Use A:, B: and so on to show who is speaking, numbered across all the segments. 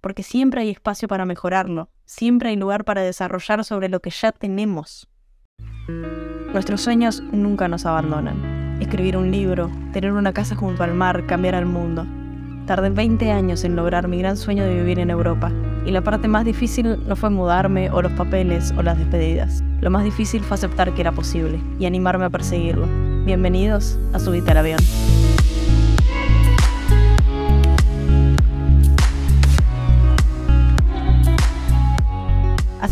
A: porque siempre hay espacio para mejorarlo, siempre hay lugar para desarrollar sobre lo que ya tenemos. Nuestros sueños nunca nos abandonan. Escribir un libro, tener una casa junto al mar, cambiar al mundo. Tardé 20 años en lograr mi gran sueño de vivir en Europa, y la parte más difícil no fue mudarme o los papeles o las despedidas. Lo más difícil fue aceptar que era posible y animarme a perseguirlo. Bienvenidos a Subite al Avión.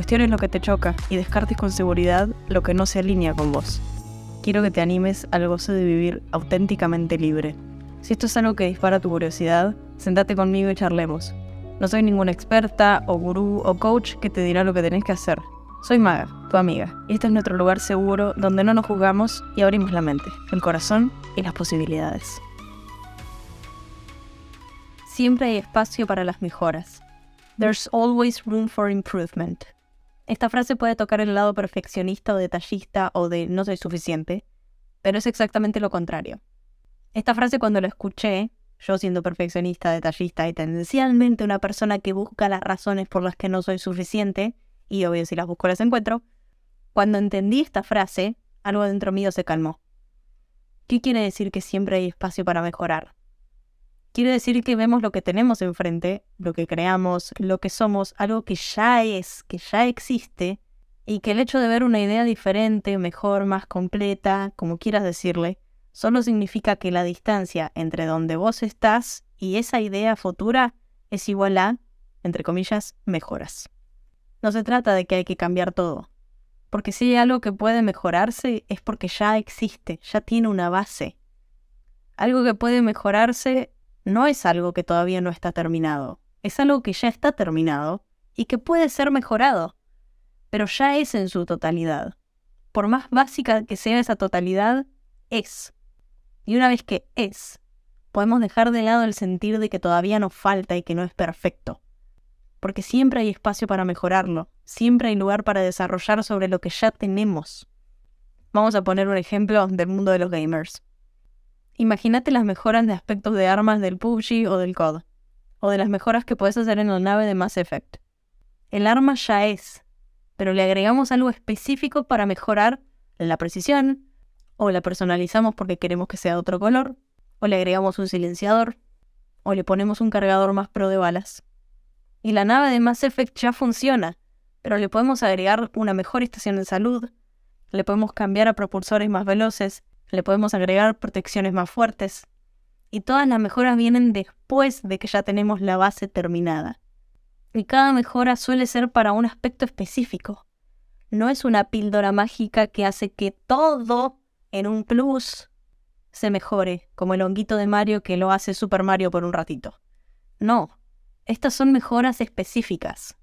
A: cuestiones lo que te choca y descartes con seguridad lo que no se alinea con vos. Quiero que te animes al gozo de vivir auténticamente libre. Si esto es algo que dispara tu curiosidad, sentate conmigo y charlemos. No soy ninguna experta o gurú o coach que te dirá lo que tenés que hacer. Soy Maga, tu amiga, y este es nuestro lugar seguro donde no nos juzgamos y abrimos la mente, el corazón y las posibilidades siempre hay espacio para las mejoras. There's always room for improvement. Esta frase puede tocar el lado perfeccionista o detallista o de no soy suficiente, pero es exactamente lo contrario. Esta frase cuando la escuché, yo siendo perfeccionista, detallista y tendencialmente una persona que busca las razones por las que no soy suficiente, y obvio si las busco las encuentro, cuando entendí esta frase, algo dentro mío se calmó. ¿Qué quiere decir que siempre hay espacio para mejorar? Quiere decir que vemos lo que tenemos enfrente, lo que creamos, lo que somos, algo que ya es, que ya existe, y que el hecho de ver una idea diferente, mejor, más completa, como quieras decirle, solo significa que la distancia entre donde vos estás y esa idea futura es igual a, entre comillas, mejoras. No se trata de que hay que cambiar todo, porque si hay algo que puede mejorarse es porque ya existe, ya tiene una base. Algo que puede mejorarse no es algo que todavía no está terminado, es algo que ya está terminado y que puede ser mejorado, pero ya es en su totalidad. Por más básica que sea esa totalidad, es. Y una vez que es, podemos dejar de lado el sentir de que todavía nos falta y que no es perfecto. Porque siempre hay espacio para mejorarlo, siempre hay lugar para desarrollar sobre lo que ya tenemos. Vamos a poner un ejemplo del mundo de los gamers. Imagínate las mejoras de aspectos de armas del PUBG o del COD, o de las mejoras que puedes hacer en la nave de Mass Effect. El arma ya es, pero le agregamos algo específico para mejorar la precisión, o la personalizamos porque queremos que sea de otro color, o le agregamos un silenciador, o le ponemos un cargador más pro de balas. Y la nave de Mass Effect ya funciona, pero le podemos agregar una mejor estación de salud, le podemos cambiar a propulsores más veloces, le podemos agregar protecciones más fuertes. Y todas las mejoras vienen después de que ya tenemos la base terminada. Y cada mejora suele ser para un aspecto específico. No es una píldora mágica que hace que todo en un plus se mejore, como el honguito de Mario que lo hace Super Mario por un ratito. No, estas son mejoras específicas.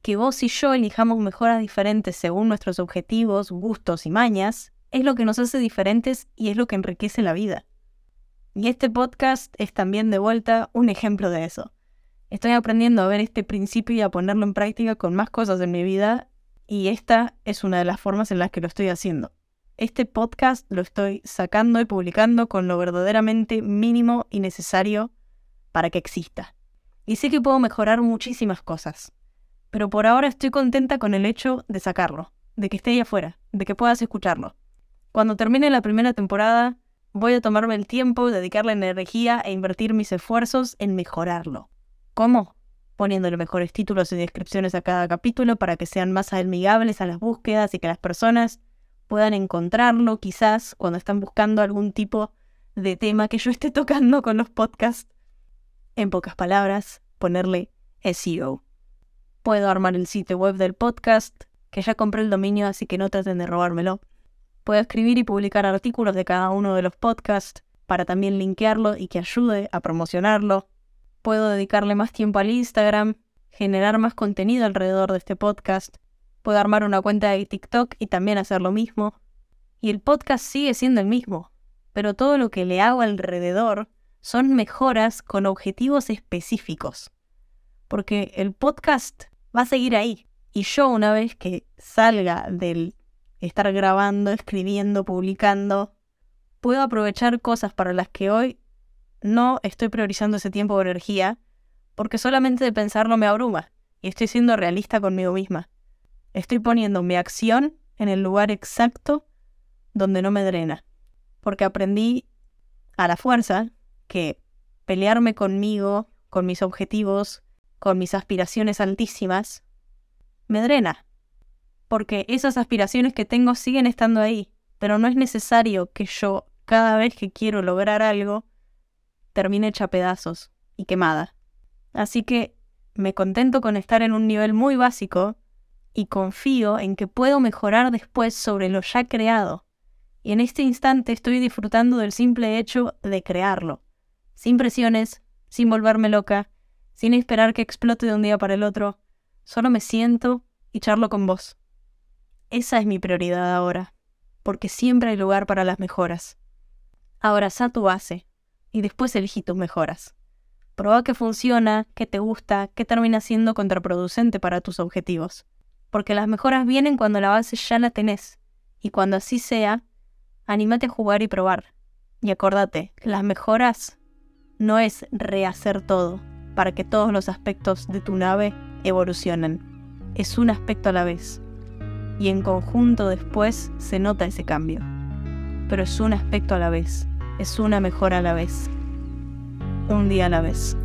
A: Que vos y yo elijamos mejoras diferentes según nuestros objetivos, gustos y mañas es lo que nos hace diferentes y es lo que enriquece la vida. Y este podcast es también de vuelta un ejemplo de eso. Estoy aprendiendo a ver este principio y a ponerlo en práctica con más cosas en mi vida y esta es una de las formas en las que lo estoy haciendo. Este podcast lo estoy sacando y publicando con lo verdaderamente mínimo y necesario para que exista. Y sé que puedo mejorar muchísimas cosas, pero por ahora estoy contenta con el hecho de sacarlo, de que esté ahí afuera, de que puedas escucharlo. Cuando termine la primera temporada, voy a tomarme el tiempo, dedicarle energía e invertir mis esfuerzos en mejorarlo. ¿Cómo? Poniéndole mejores títulos y descripciones a cada capítulo para que sean más amigables a las búsquedas y que las personas puedan encontrarlo quizás cuando están buscando algún tipo de tema que yo esté tocando con los podcasts. En pocas palabras, ponerle SEO. Puedo armar el sitio web del podcast, que ya compré el dominio así que no traten de robármelo. Puedo escribir y publicar artículos de cada uno de los podcasts para también linkearlo y que ayude a promocionarlo. Puedo dedicarle más tiempo al Instagram, generar más contenido alrededor de este podcast, Puedo armar una cuenta de TikTok y también hacer lo mismo. Y el podcast sigue siendo el mismo, pero todo lo que le hago alrededor son mejoras con objetivos específicos. Porque el podcast va a seguir ahí. Y yo una vez que salga del estar grabando, escribiendo, publicando, puedo aprovechar cosas para las que hoy no estoy priorizando ese tiempo o energía, porque solamente de pensarlo me abruma. Y estoy siendo realista conmigo misma. Estoy poniendo mi acción en el lugar exacto donde no me drena. Porque aprendí a la fuerza que pelearme conmigo, con mis objetivos, con mis aspiraciones altísimas, me drena. Porque esas aspiraciones que tengo siguen estando ahí, pero no es necesario que yo, cada vez que quiero lograr algo, termine hecha pedazos y quemada. Así que me contento con estar en un nivel muy básico y confío en que puedo mejorar después sobre lo ya creado. Y en este instante estoy disfrutando del simple hecho de crearlo, sin presiones, sin volverme loca, sin esperar que explote de un día para el otro, solo me siento y charlo con vos. Esa es mi prioridad ahora, porque siempre hay lugar para las mejoras. Abraza tu base y después elegí tus mejoras. Proba que funciona, que te gusta, que termina siendo contraproducente para tus objetivos porque las mejoras vienen cuando la base ya la tenés. Y cuando así sea, anímate a jugar y probar. Y acordate, las mejoras no es rehacer todo para que todos los aspectos de tu nave evolucionen. Es un aspecto a la vez. Y en conjunto después se nota ese cambio. Pero es un aspecto a la vez. Es una mejora a la vez. Un día a la vez.